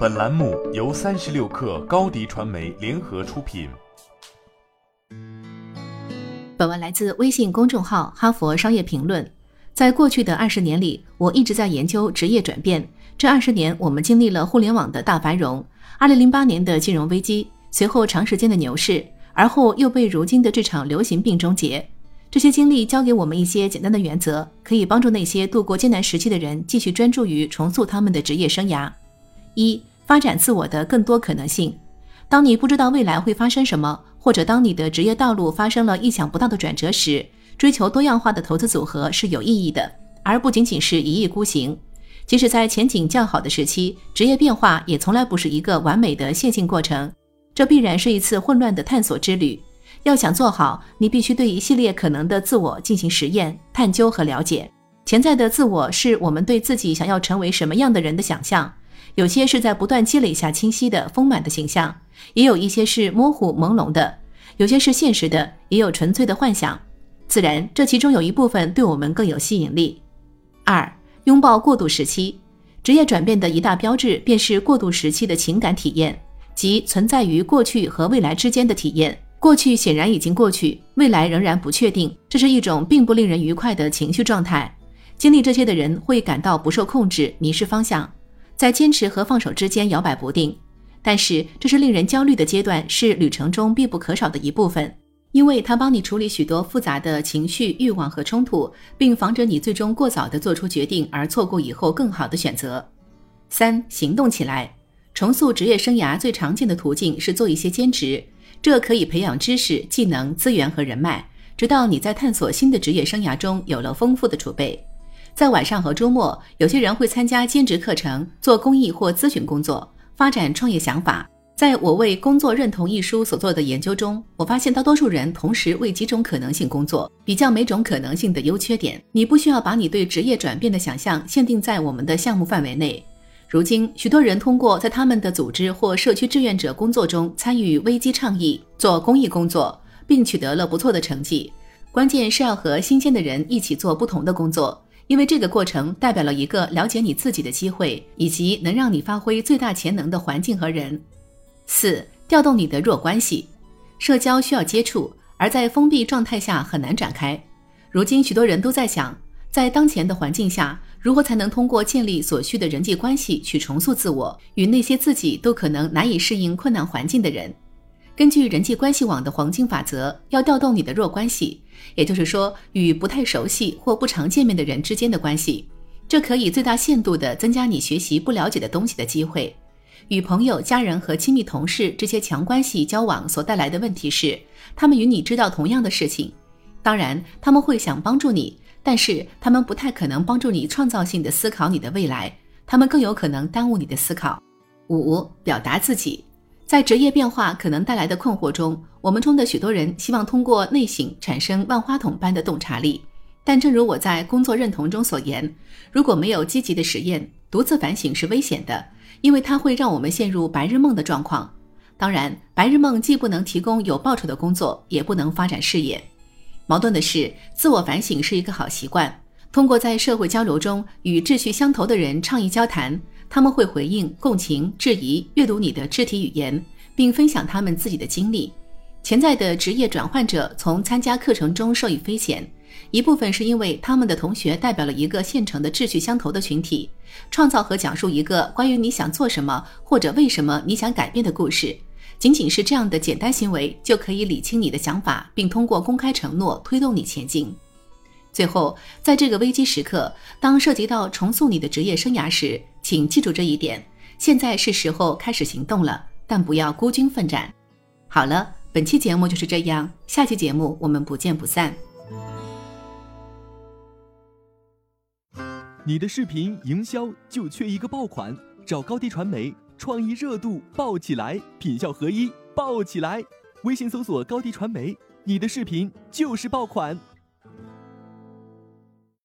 本栏目由三十六氪高低传媒联合出品。本文来自微信公众号《哈佛商业评论》。在过去的二十年里，我一直在研究职业转变。这二十年，我们经历了互联网的大繁荣，二零零八年的金融危机，随后长时间的牛市，而后又被如今的这场流行病终结。这些经历教给我们一些简单的原则，可以帮助那些度过艰难时期的人继续专注于重塑他们的职业生涯。一发展自我的更多可能性。当你不知道未来会发生什么，或者当你的职业道路发生了意想不到的转折时，追求多样化的投资组合是有意义的，而不仅仅是一意孤行。即使在前景较好的时期，职业变化也从来不是一个完美的线性过程，这必然是一次混乱的探索之旅。要想做好，你必须对一系列可能的自我进行实验、探究和了解。潜在的自我是我们对自己想要成为什么样的人的想象。有些是在不断积累下清晰的、丰满的形象，也有一些是模糊朦胧的；有些是现实的，也有纯粹的幻想。自然，这其中有一部分对我们更有吸引力。二、拥抱过渡时期，职业转变的一大标志便是过渡时期的情感体验，即存在于过去和未来之间的体验。过去显然已经过去，未来仍然不确定，这是一种并不令人愉快的情绪状态。经历这些的人会感到不受控制，迷失方向。在坚持和放手之间摇摆不定，但是这是令人焦虑的阶段，是旅程中必不可少的一部分，因为它帮你处理许多复杂的情绪、欲望和冲突，并防止你最终过早地做出决定而错过以后更好的选择。三、行动起来，重塑职业生涯最常见的途径是做一些兼职，这可以培养知识、技能、资源和人脉，直到你在探索新的职业生涯中有了丰富的储备。在晚上和周末，有些人会参加兼职课程，做公益或咨询工作，发展创业想法。在我为《工作认同》一书所做的研究中，我发现大多数人同时为几种可能性工作，比较每种可能性的优缺点。你不需要把你对职业转变的想象限定在我们的项目范围内。如今，许多人通过在他们的组织或社区志愿者工作中参与危机倡议、做公益工作，并取得了不错的成绩。关键是要和新鲜的人一起做不同的工作。因为这个过程代表了一个了解你自己的机会，以及能让你发挥最大潜能的环境和人。四、调动你的弱关系，社交需要接触，而在封闭状态下很难展开。如今，许多人都在想，在当前的环境下，如何才能通过建立所需的人际关系去重塑自我，与那些自己都可能难以适应困难环境的人。根据人际关系网的黄金法则，要调动你的弱关系，也就是说，与不太熟悉或不常见面的人之间的关系，这可以最大限度地增加你学习不了解的东西的机会。与朋友、家人和亲密同事这些强关系交往所带来的问题是，他们与你知道同样的事情，当然他们会想帮助你，但是他们不太可能帮助你创造性的思考你的未来，他们更有可能耽误你的思考。五、表达自己。在职业变化可能带来的困惑中，我们中的许多人希望通过内省产生万花筒般的洞察力。但正如我在工作认同中所言，如果没有积极的实验，独自反省是危险的，因为它会让我们陷入白日梦的状况。当然，白日梦既不能提供有报酬的工作，也不能发展事业。矛盾的是，自我反省是一个好习惯。通过在社会交流中与志趣相投的人畅意交谈。他们会回应、共情、质疑、阅读你的肢体语言，并分享他们自己的经历。潜在的职业转换者从参加课程中受益匪浅，一部分是因为他们的同学代表了一个现成的志趣相投的群体，创造和讲述一个关于你想做什么或者为什么你想改变的故事。仅仅是这样的简单行为就可以理清你的想法，并通过公开承诺推动你前进。最后，在这个危机时刻，当涉及到重塑你的职业生涯时，请记住这一点：现在是时候开始行动了，但不要孤军奋战。好了，本期节目就是这样，下期节目我们不见不散。你的视频营销就缺一个爆款，找高低传媒，创意热度爆起来，品效合一爆起来。微信搜索高低传媒，你的视频就是爆款。